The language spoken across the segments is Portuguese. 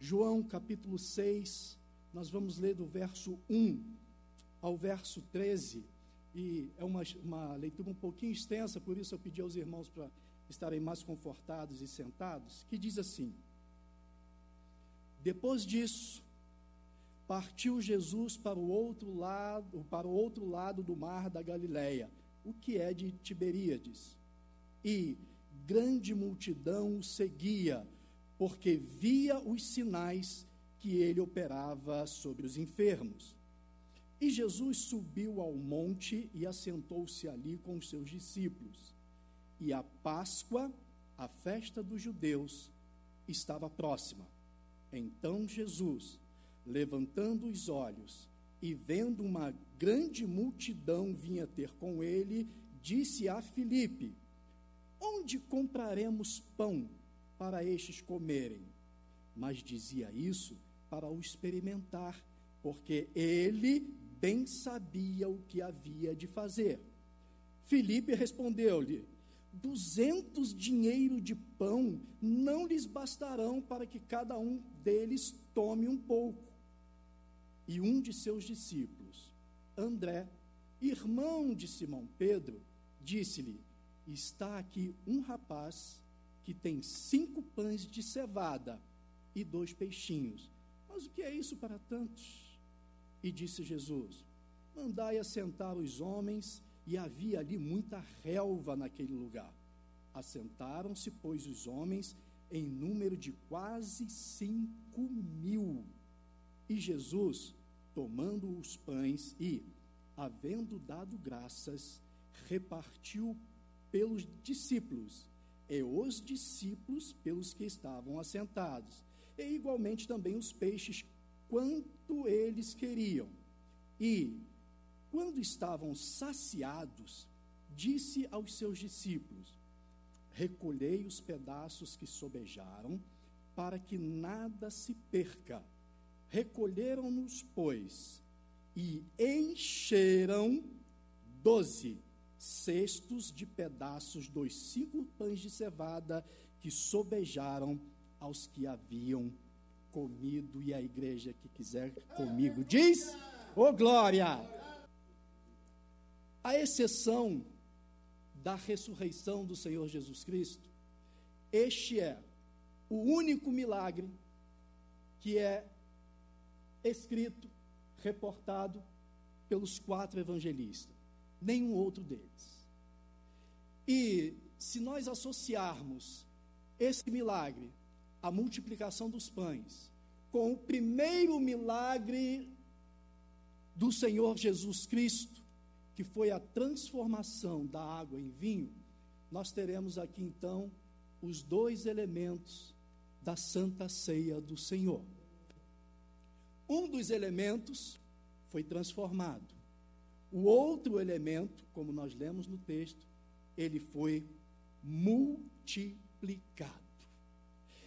João capítulo 6, nós vamos ler do verso 1 ao verso 13, e é uma, uma leitura um pouquinho extensa, por isso eu pedi aos irmãos para estarem mais confortados e sentados, que diz assim: Depois disso, partiu Jesus para o outro lado, para o outro lado do mar da Galileia, o que é de Tiberíades. E grande multidão o seguia, porque via os sinais que ele operava sobre os enfermos. E Jesus subiu ao monte e assentou-se ali com os seus discípulos. E a Páscoa, a festa dos judeus, estava próxima. Então Jesus, levantando os olhos e vendo uma grande multidão vinha ter com ele, disse a Filipe: Onde compraremos pão para estes comerem? Mas dizia isso para o experimentar, porque ele bem sabia o que havia de fazer. Filipe respondeu-lhe: Duzentos dinheiro de pão não lhes bastarão para que cada um deles tome um pouco. E um de seus discípulos, André, irmão de Simão Pedro, disse-lhe: Está aqui um rapaz que tem cinco pães de cevada e dois peixinhos. Mas o que é isso para tantos? E disse Jesus: Mandai assentar os homens, e havia ali muita relva naquele lugar. Assentaram-se, pois, os homens em número de quase cinco mil. E Jesus, tomando os pães e, havendo dado graças, repartiu pelos discípulos, e os discípulos pelos que estavam assentados, e igualmente também os peixes, quanto eles queriam. E, quando estavam saciados, disse aos seus discípulos: Recolhei os pedaços que sobejaram, para que nada se perca. Recolheram-nos, pois, e encheram doze cestos de pedaços dos cinco pães de cevada que sobejaram aos que haviam comido. E a igreja que quiser comigo diz: Ô oh, glória! A exceção da ressurreição do Senhor Jesus Cristo, este é o único milagre que é escrito, reportado pelos quatro evangelistas nenhum outro deles. E se nós associarmos esse milagre, a multiplicação dos pães, com o primeiro milagre do Senhor Jesus Cristo, que foi a transformação da água em vinho, nós teremos aqui então os dois elementos da santa ceia do Senhor. Um dos elementos foi transformado. O outro elemento, como nós lemos no texto, ele foi multiplicado.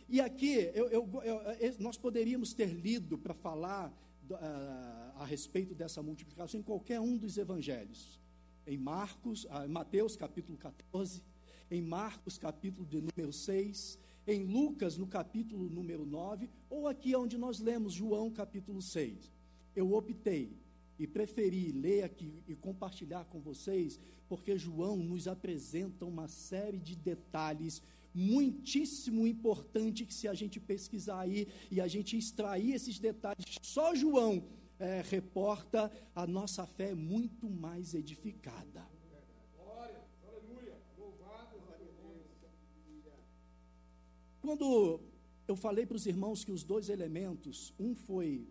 E aqui, eu, eu, eu, nós poderíamos ter lido para falar uh, a respeito dessa multiplicação em qualquer um dos evangelhos. Em Marcos, uh, Mateus capítulo 14, em Marcos capítulo de número 6, em Lucas no capítulo número 9, ou aqui onde nós lemos João capítulo 6. Eu optei e preferi ler aqui e compartilhar com vocês, porque João nos apresenta uma série de detalhes muitíssimo importante que se a gente pesquisar aí e a gente extrair esses detalhes, só João é, reporta a nossa fé muito mais edificada. Quando eu falei para os irmãos que os dois elementos, um foi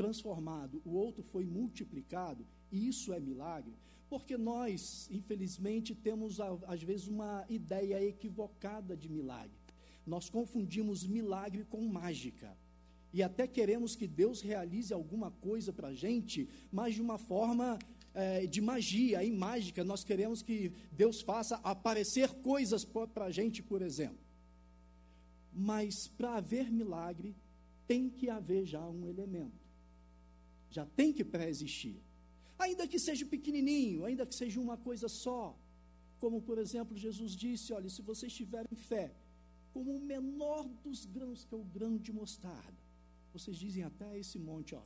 transformado, o outro foi multiplicado, e isso é milagre, porque nós, infelizmente, temos às vezes uma ideia equivocada de milagre. Nós confundimos milagre com mágica. E até queremos que Deus realize alguma coisa para a gente, mas de uma forma é, de magia, em mágica. Nós queremos que Deus faça aparecer coisas para a gente, por exemplo. Mas para haver milagre, tem que haver já um elemento já tem que pré-existir. Ainda que seja pequenininho, ainda que seja uma coisa só. Como, por exemplo, Jesus disse: olha, se vocês tiverem fé, como o menor dos grãos, que é o grão de mostarda. Vocês dizem até esse monte, ó,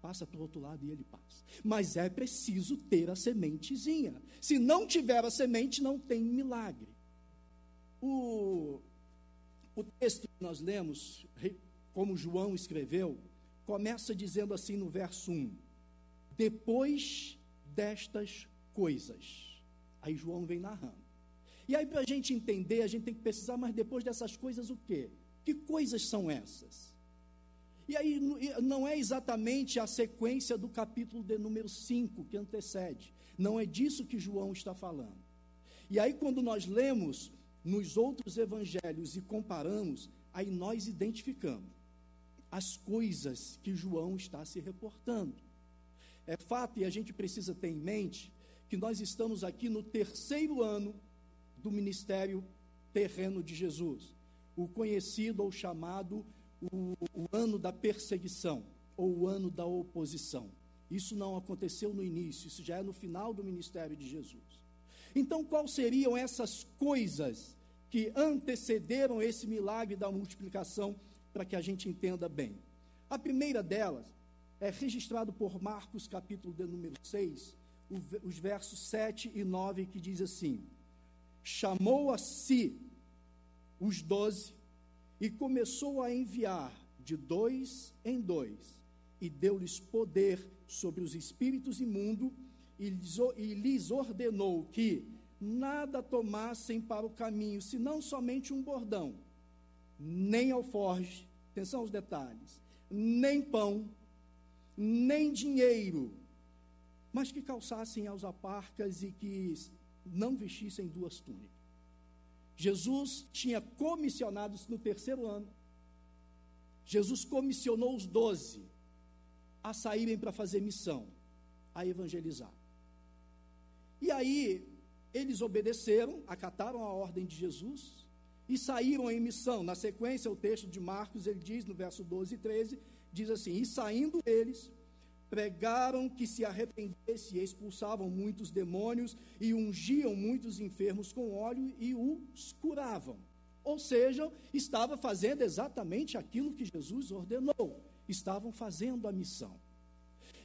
passa para o outro lado e ele passa. Mas é preciso ter a sementezinha. Se não tiver a semente, não tem milagre. O, o texto que nós lemos, como João escreveu, começa dizendo assim no verso 1: Depois destas coisas. Aí João vem narrando. E aí, para a gente entender, a gente tem que precisar, mas depois dessas coisas, o quê? Que coisas são essas? E aí, não é exatamente a sequência do capítulo de número 5 que antecede. Não é disso que João está falando. E aí, quando nós lemos nos outros evangelhos e comparamos, aí nós identificamos as coisas que João está se reportando. É fato, e a gente precisa ter em mente, que nós estamos aqui no terceiro ano do ministério terreno de Jesus, o conhecido ou chamado o, o ano da perseguição ou o ano da oposição. Isso não aconteceu no início, isso já é no final do ministério de Jesus. Então, quais seriam essas coisas que antecederam esse milagre da multiplicação para que a gente entenda bem? A primeira delas é registrado por Marcos, capítulo de número 6, os versos 7 e 9, que diz assim: chamou a si os doze e começou a enviar de dois em dois, e deu-lhes poder sobre os espíritos imundos, e lhes ordenou que nada tomassem para o caminho, senão somente um bordão, nem alforge, atenção aos detalhes, nem pão, nem dinheiro, mas que calçassem as aparcas e que não vestissem duas túnicas. Jesus tinha comissionados no terceiro ano. Jesus comissionou os doze a saírem para fazer missão, a evangelizar. E aí, eles obedeceram, acataram a ordem de Jesus e saíram em missão. Na sequência, o texto de Marcos, ele diz no verso 12 e 13, diz assim: E saindo eles, pregaram que se arrependesse e expulsavam muitos demônios e ungiam muitos enfermos com óleo e os curavam. Ou seja, estava fazendo exatamente aquilo que Jesus ordenou. Estavam fazendo a missão.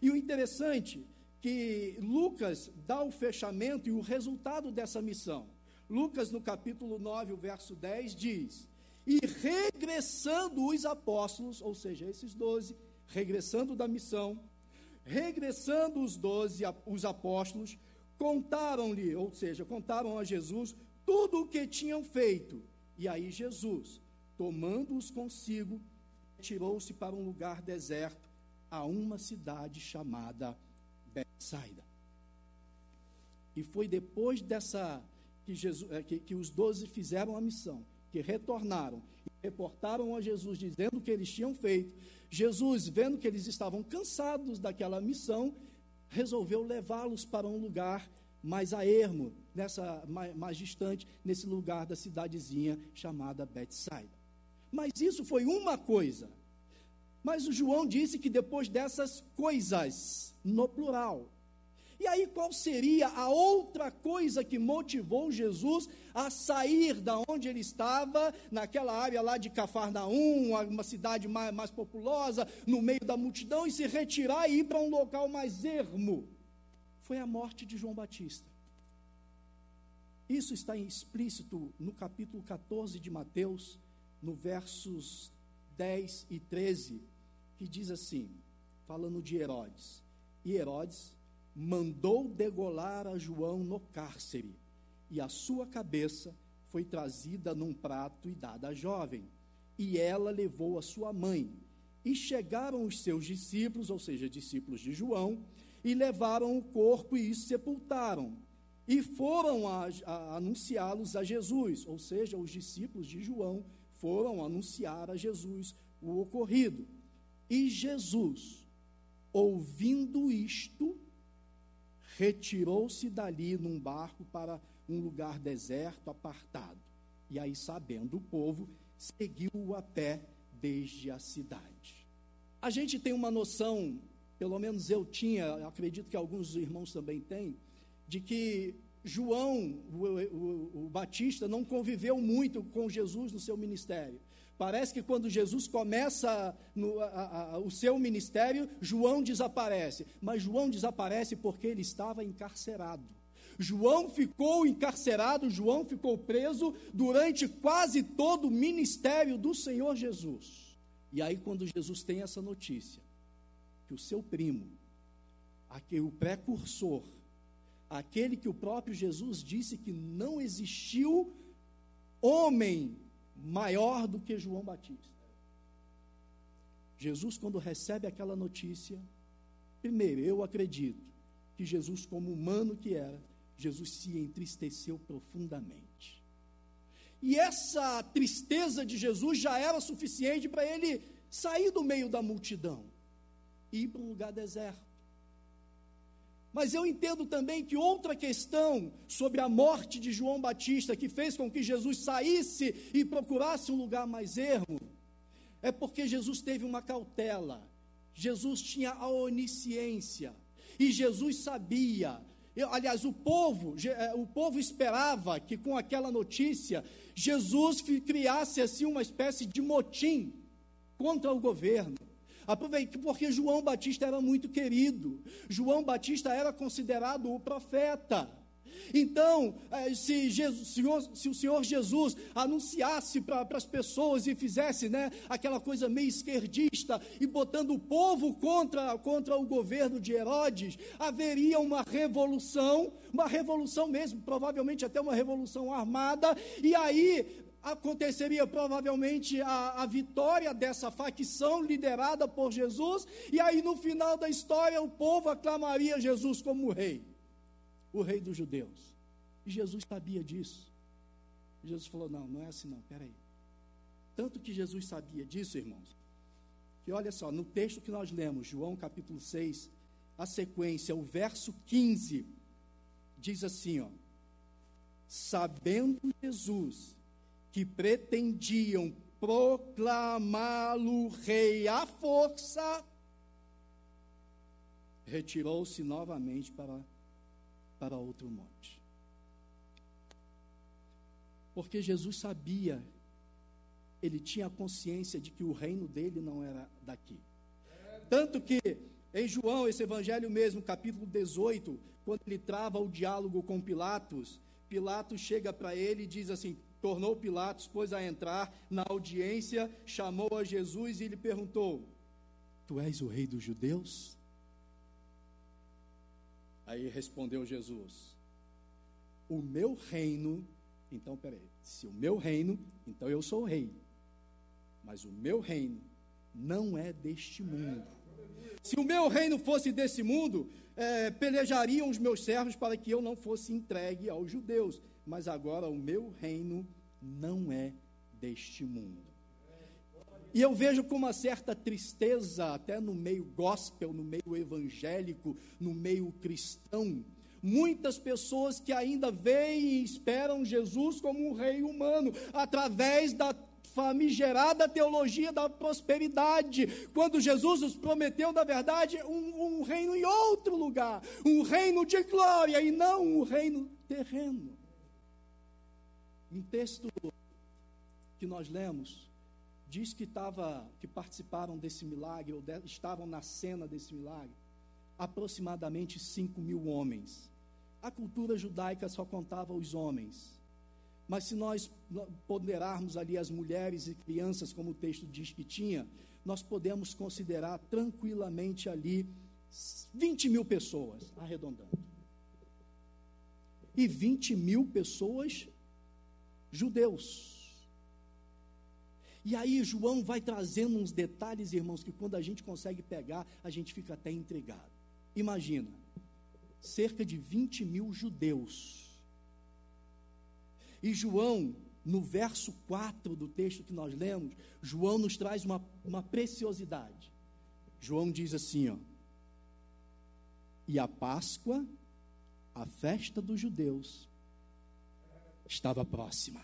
E o interessante que Lucas dá o fechamento e o resultado dessa missão. Lucas no capítulo 9, o verso 10 diz: "E regressando os apóstolos, ou seja, esses doze, regressando da missão, Regressando os doze, os apóstolos, contaram-lhe, ou seja, contaram a Jesus tudo o que tinham feito. E aí Jesus, tomando-os consigo, tirou-se para um lugar deserto, a uma cidade chamada Betsaida. E foi depois dessa que, Jesus, é, que, que os doze fizeram a missão, que retornaram e reportaram a Jesus dizendo o que eles tinham feito, Jesus, vendo que eles estavam cansados daquela missão, resolveu levá-los para um lugar mais a ermo, nessa, mais, mais distante, nesse lugar da cidadezinha chamada Betsaida. Mas isso foi uma coisa. Mas o João disse que depois dessas coisas, no plural, e aí, qual seria a outra coisa que motivou Jesus a sair da onde ele estava, naquela área lá de Cafarnaum, uma cidade mais, mais populosa, no meio da multidão, e se retirar e ir para um local mais ermo? Foi a morte de João Batista. Isso está explícito no capítulo 14 de Mateus, no versos 10 e 13, que diz assim, falando de Herodes. E Herodes mandou degolar a João no cárcere, e a sua cabeça foi trazida num prato e dada à jovem. E ela levou a sua mãe. E chegaram os seus discípulos, ou seja, discípulos de João, e levaram o corpo e sepultaram. E foram anunciá-los a Jesus, ou seja, os discípulos de João foram anunciar a Jesus o ocorrido. E Jesus, ouvindo isto, retirou-se dali num barco para um lugar deserto, apartado. E aí, sabendo o povo, seguiu a pé desde a cidade. A gente tem uma noção, pelo menos eu tinha, acredito que alguns irmãos também têm, de que João, o, o, o, Batista, não conviveu muito com Jesus no seu ministério. Parece que quando Jesus começa no, a, a, o seu ministério, João desaparece. Mas João desaparece porque ele estava encarcerado. João ficou encarcerado, João ficou preso durante quase todo o ministério do Senhor Jesus. E aí, quando Jesus tem essa notícia, que o seu primo, aquele, o precursor, aquele que o próprio Jesus disse que não existiu homem maior do que João Batista. Jesus, quando recebe aquela notícia, primeiro, eu acredito que Jesus, como humano que era, Jesus se entristeceu profundamente. E essa tristeza de Jesus já era suficiente para ele sair do meio da multidão e ir para um lugar deserto. Mas eu entendo também que outra questão sobre a morte de João Batista, que fez com que Jesus saísse e procurasse um lugar mais ermo, é porque Jesus teve uma cautela, Jesus tinha a onisciência, e Jesus sabia. Eu, aliás, o povo, eh, o povo esperava que com aquela notícia Jesus criasse assim uma espécie de motim contra o governo. Aproveite, porque João Batista era muito querido. João Batista era considerado o profeta. Então, eh, se, Jesus, se, o Senhor Jesus anunciasse para as pessoas e fizesse né, aquela coisa meio esquerdista e botando o povo contra, contra o governo de Herodes, haveria uma revolução, uma revolução mesmo, provavelmente até uma revolução armada, e aí aconteceria provavelmente a, a, vitória dessa facção liderada por Jesus, e aí no final da história o povo aclamaria Jesus como rei, o rei dos judeus. E Jesus sabia disso. Jesus falou: não, não é assim não, peraí. Tanto que Jesus sabia disso, irmãos, que olha só, no texto que nós lemos, João capítulo 6, a sequência, o verso 15, diz assim: ó, sabendo Jesus que pretendiam proclamá-lo rei à força, retirou-se novamente para, para outro monte. Porque Jesus sabia, ele tinha consciência de que o reino dele não era daqui. Tanto que em João, esse evangelho mesmo, capítulo 18, quando ele trava o diálogo com Pilatos, Pilatos chega para ele e diz assim: tornou Pilatos, pois, a entrar na audiência, chamou a Jesus e lhe perguntou: Tu és o rei dos judeus? Aí respondeu Jesus: O meu reino, então peraí, se o meu reino, então eu sou o rei, mas o meu reino não é deste mundo. Se o meu reino fosse desse mundo, é, pelejariam os meus servos para que eu não fosse entregue aos judeus mas agora o meu reino não é deste mundo. E eu vejo com uma certa tristeza, até no meio gospel, no meio evangélico, no meio cristão, muitas pessoas que ainda veem e esperam Jesus como um rei humano, através da famigerada teologia da prosperidade, quando Jesus nos prometeu, na verdade, um, um reino em outro lugar, um reino de glória e não um reino terreno. Um texto que nós lemos diz que, tava, que participaram desse milagre, ou de, estavam na cena desse milagre, aproximadamente 5 mil homens. A cultura judaica só contava os homens. Mas se nós ponderarmos ali as mulheres e crianças, como o texto diz que tinha, nós podemos considerar tranquilamente ali 20 mil pessoas, arredondando. E 20 mil pessoas judeus. E aí João vai trazendo uns detalhes, irmãos, que quando a gente consegue pegar, a gente fica até intrigado. Imagina, cerca de 20 mil judeus. E João, no verso 4 do texto que nós lemos, João nos traz uma, uma preciosidade. João diz assim, ó. E a Páscoa, a festa dos judeus, estava próxima.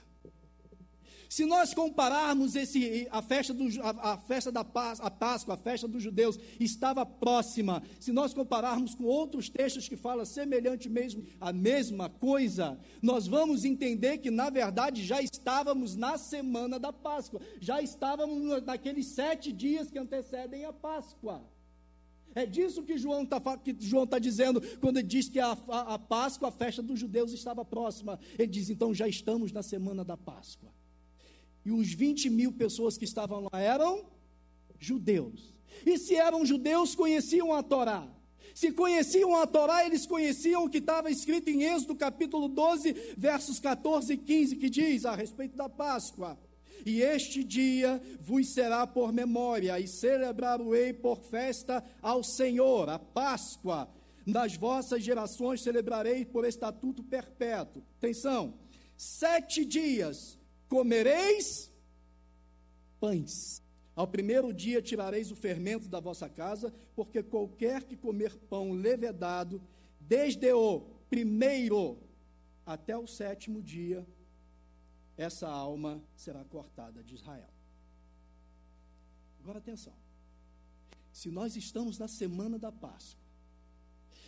Se nós compararmos esse, a festa, do, a, a festa da Páscoa, a Páscoa, a festa dos judeus, estava próxima. Se nós compararmos com outros textos que falam semelhante mesmo a mesma coisa, nós vamos entender que na verdade já estávamos na semana da Páscoa, já estávamos naqueles sete dias que antecedem a Páscoa. É disso que João está tá dizendo quando ele diz que a, a, a Páscoa, a festa dos judeus, estava próxima. Ele diz: então já estamos na semana da Páscoa. E os 20 mil pessoas que estavam lá eram judeus. E se eram judeus, conheciam a Torá. Se conheciam a Torá, eles conheciam o que estava escrito em Êxodo capítulo 12, versos 14 e 15, que diz a respeito da Páscoa. E este dia vos será por memória, e celebrar-o-ei por festa ao Senhor, a Páscoa. Nas vossas gerações celebrarei por estatuto perpétuo. Atenção, sete dias comereis pães. Ao primeiro dia tirareis o fermento da vossa casa, porque qualquer que comer pão levedado, desde o primeiro até o sétimo dia, essa alma será cortada de Israel. Agora atenção. Se nós estamos na semana da Páscoa,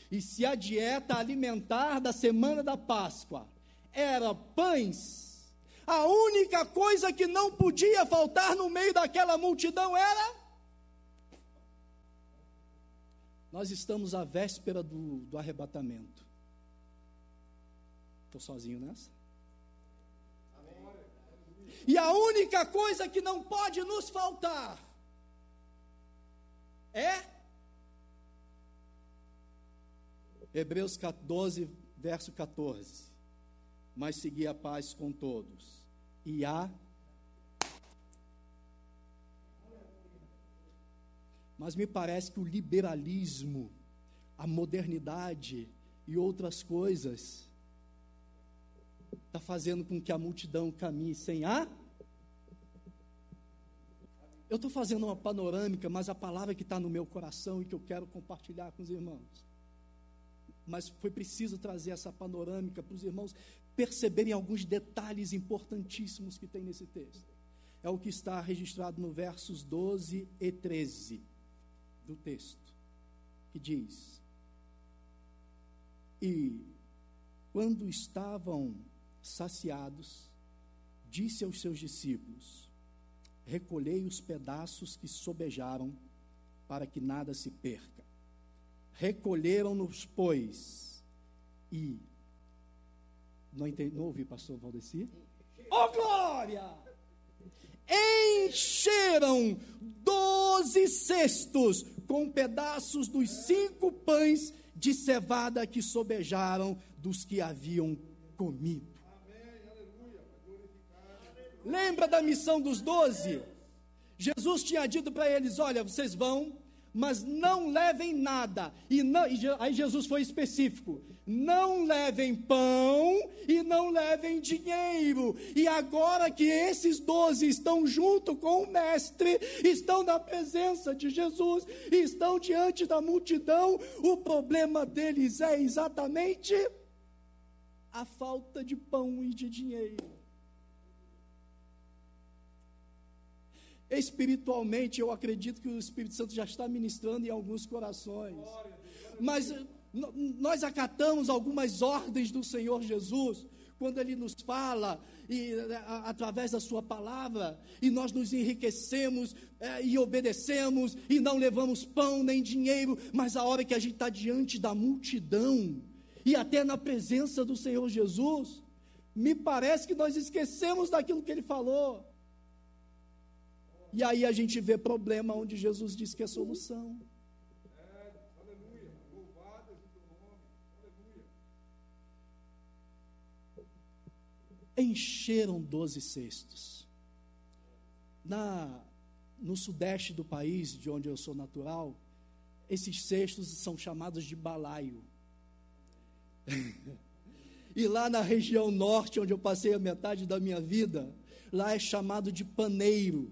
e se a dieta alimentar da semana da Páscoa era pães a única coisa que não podia faltar no meio daquela multidão era. Nós estamos à véspera do, do arrebatamento. Estou sozinho nessa? E a única coisa que não pode nos faltar é Hebreus 12, verso 14. Mas segui a paz com todos e a Mas me parece que o liberalismo, a modernidade e outras coisas está fazendo com que a multidão caminhe sem a. Eu estou fazendo uma panorâmica, mas a palavra que está no meu coração e que eu quero compartilhar com os irmãos. Mas foi preciso trazer essa panorâmica para os irmãos perceberem alguns detalhes importantíssimos que tem nesse texto. É o que está registrado no versos 12 e 13 do texto, que diz: E quando estavam saciados, disse aos seus discípulos: Recolhei os pedaços que sobejaram, para que nada se perca. Recolheram-nos, pois, e não, entendi, não ouvi, pastor Valdeci? Oh, glória! Encheram doze cestos com pedaços dos cinco pães de cevada que sobejaram dos que haviam comido. Lembra da missão dos doze? Jesus tinha dito para eles: Olha, vocês vão, mas não levem nada. E, não, e aí Jesus foi específico: não levem pão e não levem dinheiro. E agora que esses doze estão junto com o Mestre, estão na presença de Jesus, estão diante da multidão, o problema deles é exatamente a falta de pão e de dinheiro. Espiritualmente, eu acredito que o Espírito Santo já está ministrando em alguns corações. Mas nós acatamos algumas ordens do Senhor Jesus, quando Ele nos fala, e, através da Sua palavra, e nós nos enriquecemos é, e obedecemos, e não levamos pão nem dinheiro, mas a hora que a gente está diante da multidão, e até na presença do Senhor Jesus, me parece que nós esquecemos daquilo que Ele falou. E aí a gente vê problema onde Jesus diz que é solução. encheram doze cestos. Na, no sudeste do país, de onde eu sou natural, esses cestos são chamados de balaio. e lá na região norte, onde eu passei a metade da minha vida, lá é chamado de paneiro.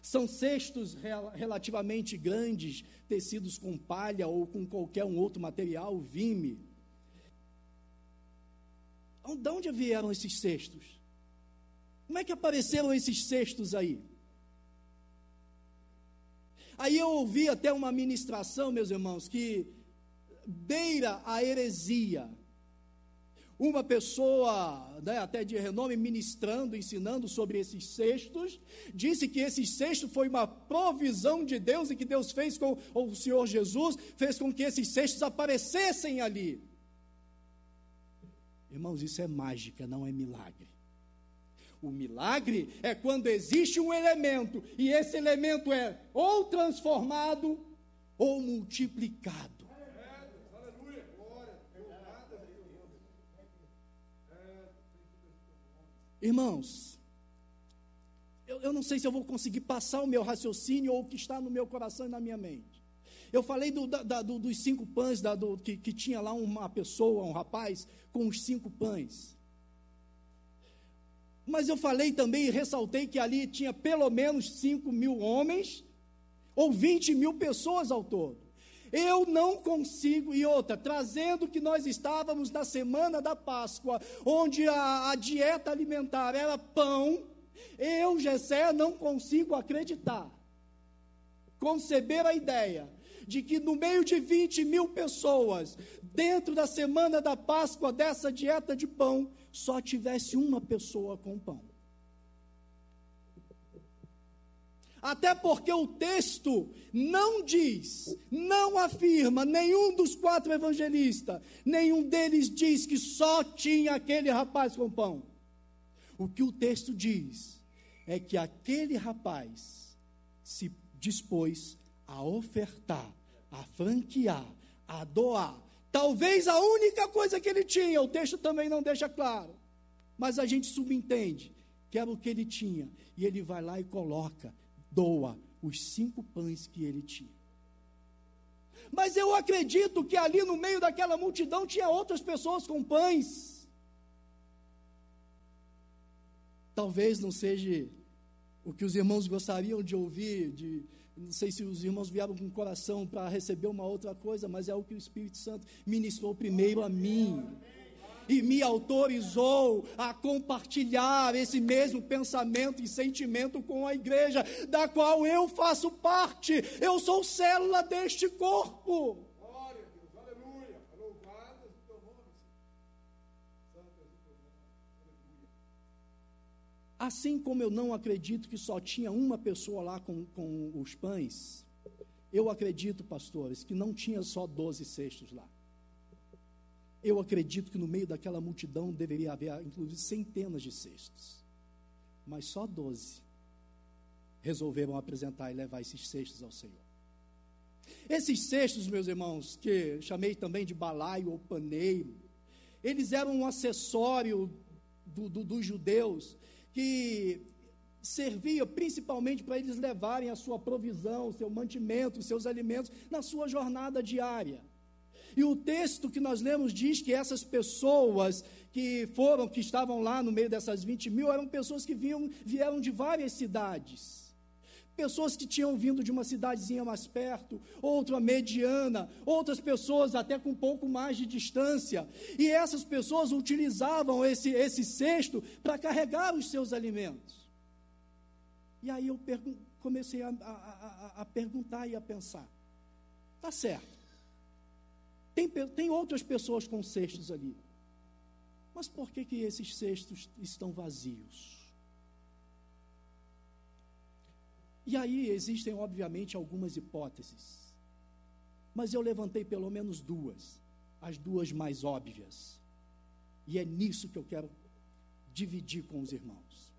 São cestos rel relativamente grandes, tecidos com palha ou com qualquer um outro material, vime. De onde vieram esses cestos? Como é que apareceram esses cestos aí? Aí eu ouvi até uma ministração, meus irmãos, que beira a heresia. Uma pessoa, né, até de renome, ministrando, ensinando sobre esses cestos, disse que esse cesto foi uma provisão de Deus e que Deus fez com, o Senhor Jesus fez com que esses cestos aparecessem ali. Irmãos, isso é mágica, não é milagre. O milagre é quando existe um elemento e esse elemento é ou transformado ou multiplicado. Irmãos, eu, eu, não sei se eu vou conseguir passar o meu raciocínio ou o que está no meu coração e na minha mente. Eu falei do, da, do, dos cinco pães, da, do, que, que tinha lá uma pessoa, um rapaz, com os cinco pães. Mas eu falei também e ressaltei que ali tinha pelo menos 5 mil homens, ou 20 mil pessoas ao todo. Eu não consigo, e outra, trazendo que nós estávamos na semana da Páscoa, onde a, a dieta alimentar era pão, eu, Gessé, não consigo acreditar, conceber a ideia de que no meio de 20 mil pessoas, dentro da semana da Páscoa, dessa dieta de pão, só tivesse uma pessoa com pão. Até porque o texto não diz, não afirma, nenhum dos quatro evangelistas, nenhum deles diz que só tinha aquele rapaz com pão. O que o texto diz é que aquele rapaz se dispôs a ofertar, a franquear, a doar Talvez a única coisa que ele tinha, o texto também não deixa claro, mas a gente subentende que era o que ele tinha, e ele vai lá e coloca, doa os cinco pães que ele tinha. Mas eu acredito que ali no meio daquela multidão tinha outras pessoas com pães. Talvez não seja o que os irmãos gostariam de ouvir, de, não sei se os irmãos vieram com o coração para receber uma outra coisa, mas é o que o Espírito Santo ministrou primeiro a mim. E me autorizou a compartilhar esse mesmo pensamento e sentimento com a igreja, da qual eu faço parte. Eu sou célula deste corpo. Assim como eu não acredito que só tinha uma pessoa lá com, com os pães, eu acredito, pastores, que não tinha só doze cestos lá. Eu acredito que no meio daquela multidão deveria haver, inclusive, centenas de cestos. Mas só doze resolveram apresentar e levar esses cestos ao Senhor. Esses cestos, meus irmãos, que chamei também de balaio ou paneiro, eles eram um acessório do, do, dos judeus que servia principalmente para eles levarem a sua provisão, o seu mantimento, os seus alimentos na sua jornada diária. E o texto que nós lemos diz que essas pessoas que foram, que estavam lá no meio dessas 20 mil, eram pessoas que vinham, vieram de várias cidades pessoas que tinham vindo de uma cidadezinha mais perto, outra mediana, outras pessoas até com um pouco mais de distância. E essas pessoas utilizavam esse, esse cesto para carregar os seus alimentos. E aí eu comecei a, a, a, a, perguntar e a pensar: tá certo, tem, tem outras pessoas com cestos ali, mas por que, que esses cestos estão vazios? E aí existem, obviamente, algumas hipóteses. Mas eu levantei pelo menos duas, as duas mais óbvias. E é nisso que eu quero dividir com os irmãos.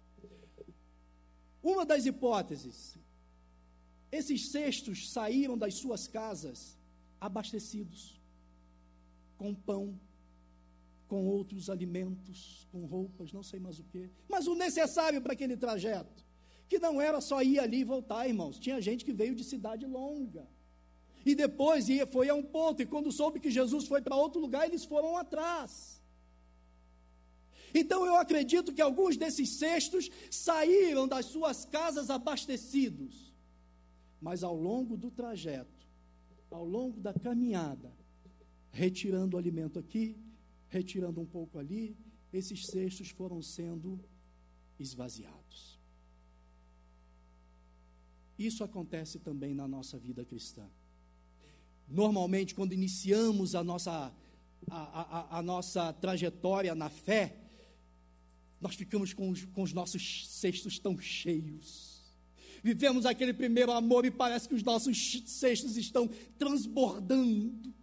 Uma das hipóteses, esses cestos saíram das suas casas abastecidos, com pão, com outros alimentos, com roupas, não sei mais o que, mas o necessário para aquele trajeto que não era só ir ali e voltar, irmãos. Tinha gente que veio de cidade longa. E depois ia, foi a um ponto, e quando soube que Jesus foi para outro lugar, eles foram atrás. Então eu acredito que alguns desses cestos saíram das suas casas abastecidos. Mas ao longo do trajeto, ao longo da caminhada, retirando o alimento aqui, retirando um pouco ali, esses cestos foram sendo esvaziados. Isso acontece também na nossa vida cristã. Normalmente, quando iniciamos a nossa, a, a, a nossa trajetória na fé, nós ficamos com os, com os nossos cestos tão cheios. Vivemos aquele primeiro amor e parece que os nossos cestos estão transbordando.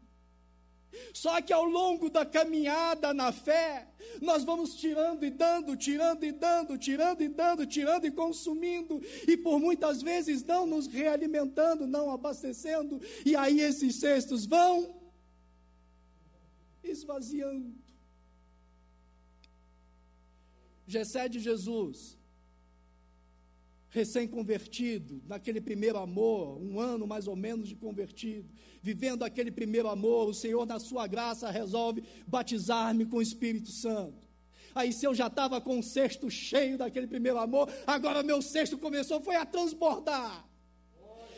Só que ao longo da caminhada na fé, nós vamos tirando e dando, tirando e dando, tirando e dando, tirando e consumindo, e por muitas vezes não nos realimentando, não abastecendo, e aí esses cestos vão esvaziando. Gessé de Jesus, recém-convertido, naquele primeiro amor, um ano mais ou menos de convertido, vivendo aquele primeiro amor, o Senhor, na sua graça, resolve batizar-me com o Espírito Santo. Aí, se eu já estava com o cesto cheio daquele primeiro amor, agora meu cesto começou, foi a transbordar.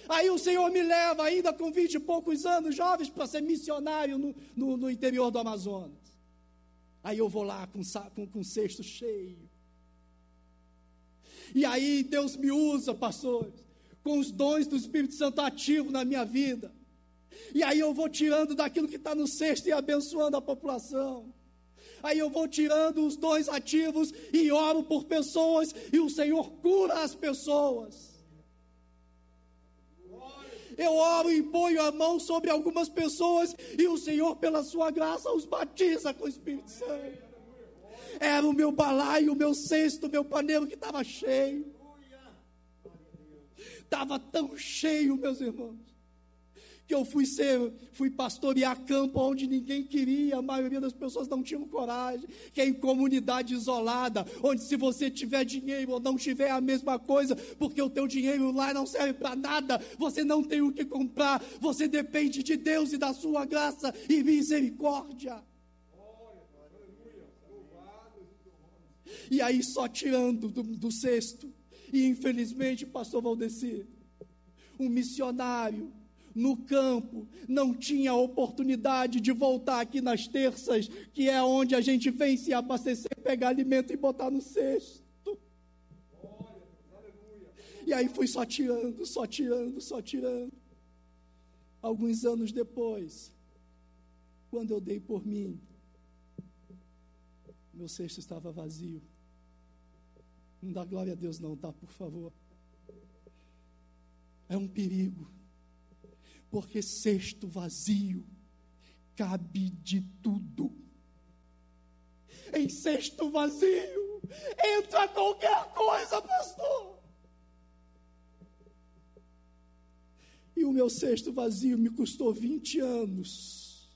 Aí o Senhor me leva, ainda com vinte e poucos anos, jovens, para ser missionário no, no, no, interior do Amazonas. Aí eu vou lá com, com, com cesto cheio. E aí Deus me usa, pastores, com os dons do Espírito Santo ativo na minha vida. E aí eu vou tirando daquilo que está no cesto e abençoando a população. Aí eu vou tirando os dons ativos e oro por pessoas e o Senhor cura as pessoas. Eu oro e ponho a mão sobre algumas pessoas e o Senhor, pela sua graça, os batiza com o Espírito Santo. Era o meu balaio, o meu cesto, o meu paneiro que estava cheio. Estava tão cheio, meus irmãos, que eu fui ser, fui pastorear campo onde ninguém queria, a maioria das pessoas não tinham coragem, que é em comunidade isolada, onde se você tiver dinheiro ou não tiver a mesma coisa, porque o teu dinheiro lá não serve para nada, você não tem o que comprar, você depende de Deus e da sua graça e misericórdia. E aí só tirando do, do cesto. E infelizmente, pastor Valdeci, um missionário no campo não tinha oportunidade de voltar aqui nas terças, que é onde a gente vem se abastecer, pegar alimento e botar no cesto. E aí fui só tirando, só tirando, só tirando. Alguns anos depois, quando eu dei por mim, meu cesto estava vazio. Não dá glória a Deus, não, tá? Por favor. É um perigo. Porque cesto vazio cabe de tudo. Em cesto vazio entra qualquer coisa, pastor. E o meu cesto vazio me custou 20 anos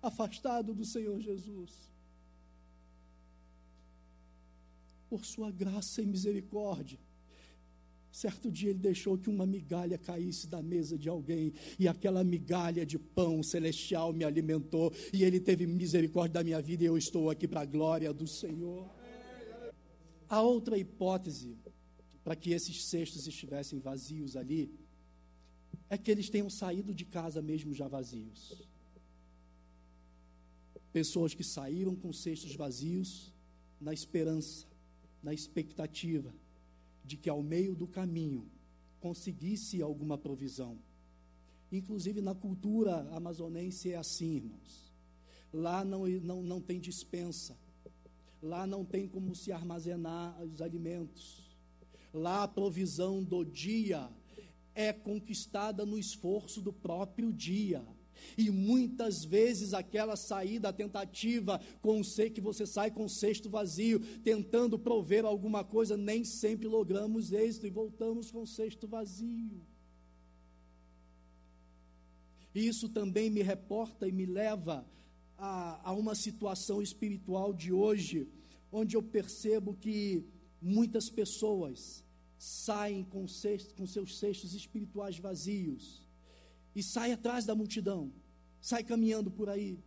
afastado do Senhor Jesus. Por sua graça e misericórdia. Certo dia ele deixou que uma migalha caísse da mesa de alguém, e aquela migalha de pão celestial me alimentou, e ele teve misericórdia da minha vida, e eu estou aqui para a glória do Senhor. A outra hipótese, para que esses cestos estivessem vazios ali, é que eles tenham saído de casa mesmo já vazios. Pessoas que saíram com cestos vazios, na esperança na expectativa de que ao meio do caminho conseguisse alguma provisão. Inclusive na cultura amazonense é assim, irmãos. Lá não, não, não tem dispensa. Lá não tem como se armazenar os alimentos. Lá a provisão do dia é conquistada no esforço do próprio dia. E muitas vezes aquela saída, a tentativa com sei que você sai com o cesto vazio, tentando prover alguma coisa, nem sempre logramos êxito e voltamos com o cesto vazio. Isso também me reporta e me leva a, a uma situação espiritual de hoje, onde eu percebo que muitas pessoas saem com, cesto, com seus cestos espirituais vazios e sai atrás da multidão, sai caminhando por aí.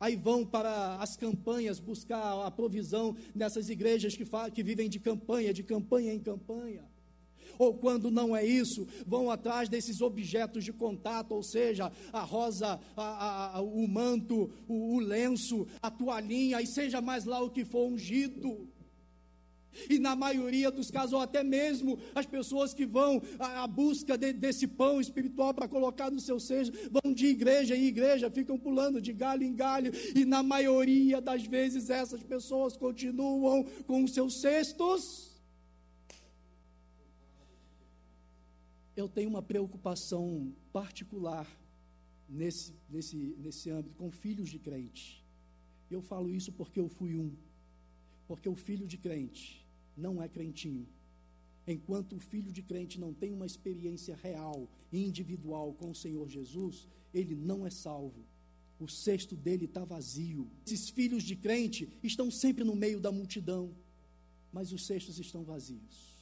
Aí vão para as campanhas buscar a provisão nessas igrejas que, que vivem de campanha, de campanha em campanha. Ou quando não é isso, vão atrás desses objetos de contato, ou seja, a rosa, a, a, o manto, o, o lenço, a toalhinha, e seja mais lá o que for ungido. E na maioria dos casos, ou até mesmo as pessoas que vão à, busca de, desse pão espiritual para colocar no seu seio, vão de igreja em igreja, ficam pulando de galho em galho, e na maioria das vezes essas pessoas continuam com os seus cestos. Eu tenho uma preocupação particular nesse, nesse, nesse âmbito com filhos de crente. Eu falo isso porque eu fui um. Porque o filho de crente não é crentinho. Enquanto o filho de crente não tem uma experiência real e individual com o Senhor Jesus, ele não é salvo. O cesto dele está vazio. Esses filhos de crente estão sempre no meio da multidão, mas os cestos estão vazios.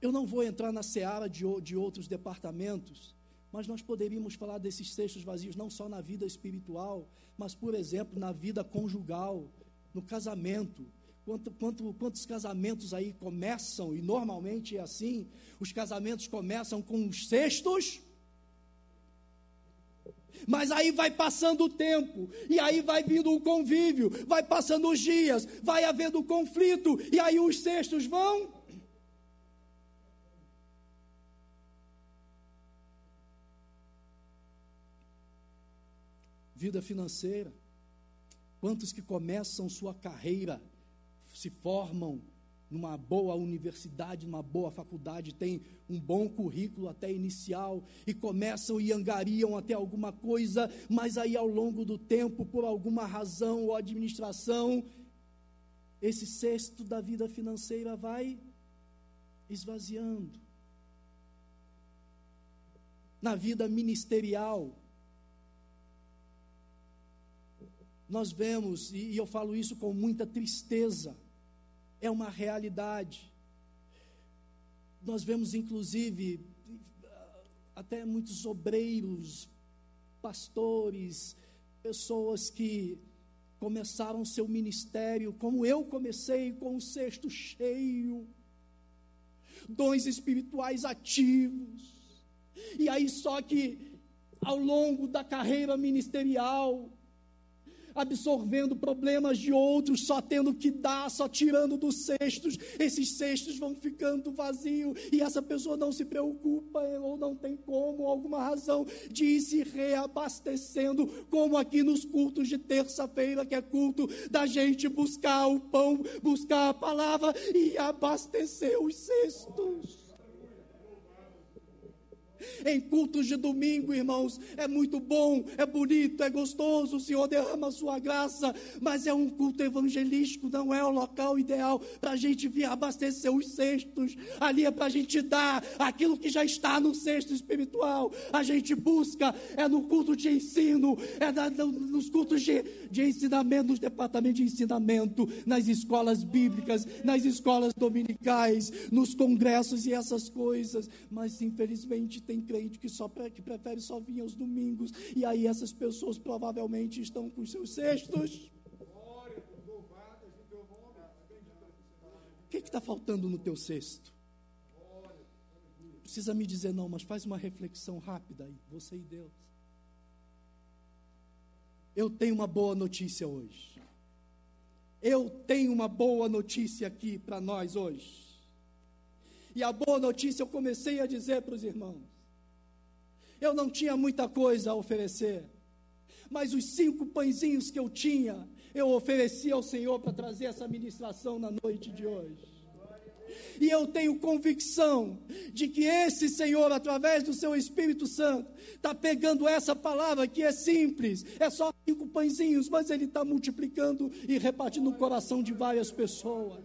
Eu não vou entrar na seara de, de outros departamentos, mas nós poderíamos falar desses cestos vazios não só na vida espiritual, mas, por exemplo, na vida conjugal, no casamento. Quanto, quanto, quantos casamentos aí começam, e normalmente é assim: os casamentos começam com os cestos, mas aí vai passando o tempo, e aí vai vindo o convívio, vai passando os dias, vai havendo conflito, e aí os cestos vão vida financeira. Quantos que começam sua carreira, se formam numa boa universidade, numa boa faculdade, têm um bom currículo até inicial e começam e angariam até alguma coisa, mas aí ao longo do tempo, por alguma razão ou administração, esse cesto da vida financeira vai esvaziando. Na vida ministerial, nós vemos, e eu falo isso com muita tristeza, é uma realidade. Nós vemos, inclusive, até muitos obreiros, pastores, pessoas que começaram seu ministério, como eu comecei, com o cesto cheio, dons espirituais ativos, e aí só que ao longo da carreira ministerial, absorvendo problemas de outros, só tendo que dar, só tirando dos cestos. Esses cestos vão ficando vazios e essa pessoa não se preocupa ou não tem como, alguma razão, de ir se reabastecendo, como aqui nos cultos de terça-feira, que é culto da gente buscar o pão, buscar a palavra e abastecer os cestos em cultos de domingo, irmãos. É muito bom, é bonito, é gostoso, o Senhor derrama a sua graça, mas é um culto evangelístico, não é o local ideal para a gente vir abastecer os cestos. Ali é para a gente dar aquilo que já está no cesto espiritual. A gente busca, é no culto de ensino, é na, nos cultos de, de ensinamento, nos departamentos de ensinamento, nas escolas bíblicas, nas escolas dominicais, nos congressos e essas coisas. Mas infelizmente tem tem crente que, só, que prefere só vir aos domingos, e aí essas pessoas provavelmente estão com seus cestos. O que está faltando no teu cesto? Precisa me dizer não, mas faz uma reflexão rápida aí, você e Deus. Eu tenho uma boa notícia hoje. Eu tenho uma boa notícia aqui para nós hoje. E a boa notícia eu comecei a dizer para os irmãos. Eu não tinha muita coisa a oferecer, mas os cinco pãezinhos que eu tinha, eu ofereci ao Senhor para trazer essa ministração na noite de hoje. E eu tenho convicção de que esse Senhor, através do seu Espírito Santo, está pegando essa palavra que é simples, é só cinco pãezinhos, mas ele está multiplicando e repartindo no coração de várias pessoas.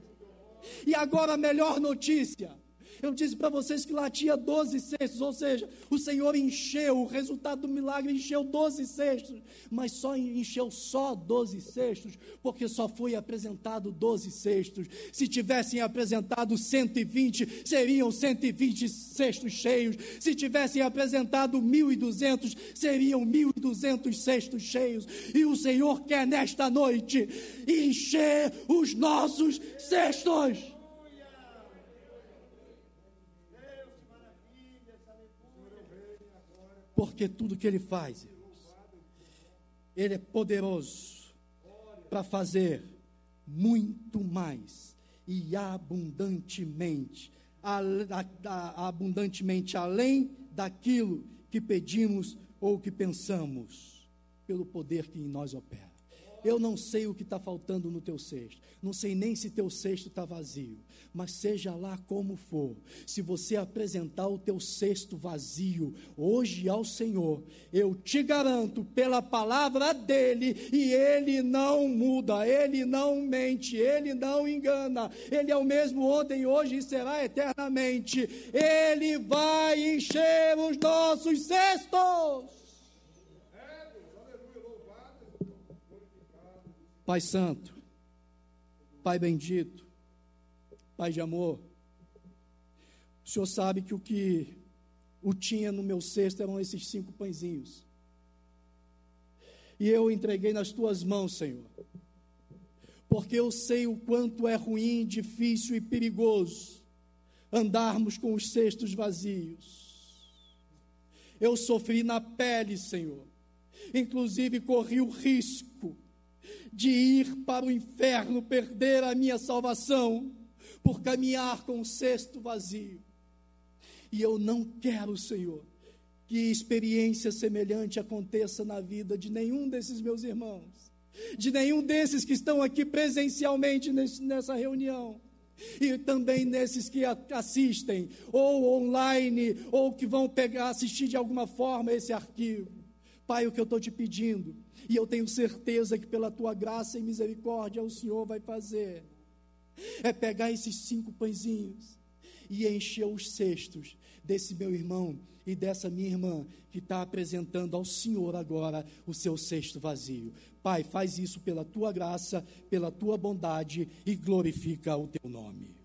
E agora a melhor notícia eu disse para vocês que lá tinha 12 cestos, ou seja, o Senhor encheu, o resultado do milagre encheu 12 cestos, mas só encheu só 12 cestos, porque só foi apresentado 12 cestos. Se tivessem apresentado 120, seriam 120 cestos cheios. Se tivessem apresentado 1.200, seriam 1.200 cestos cheios. E o Senhor quer nesta noite encher os nossos cestos. Porque tudo que Ele faz, Ele é poderoso para fazer muito mais e abundantemente, abundantemente além daquilo que pedimos ou que pensamos, pelo poder que em nós opera. Eu não sei o que está faltando no teu cesto, não sei nem se teu cesto está vazio, mas seja lá como for, se você apresentar o teu cesto vazio hoje ao Senhor, eu te garanto pela palavra dele, e ele não muda, ele não mente, ele não engana, ele é o mesmo ontem, hoje e será eternamente, ele vai encher os nossos cestos. Pai Santo, Pai bendito, Pai de amor, o Senhor sabe que o que o tinha no meu cesto eram esses cinco pãezinhos. E eu entreguei nas tuas mãos, Senhor, porque eu sei o quanto é ruim, difícil e perigoso andarmos com os cestos vazios. Eu sofri na pele, Senhor, inclusive corri o risco de ir para o inferno, perder a minha salvação, por caminhar com o cesto vazio. E eu não quero, Senhor, que experiência semelhante aconteça na vida de nenhum desses meus irmãos, de nenhum desses que estão aqui presencialmente nessa reunião e também nesses que assistem, ou online, ou que vão pegar, assistir de alguma forma esse arquivo. Pai, o que eu estou te pedindo e eu tenho certeza que pela tua graça e misericórdia o Senhor vai fazer. É pegar esses cinco pãezinhos e encher os cestos desse meu irmão e dessa minha irmã que está apresentando ao Senhor agora o seu cesto vazio. Pai, faz isso pela tua graça, pela tua bondade e glorifica o teu nome.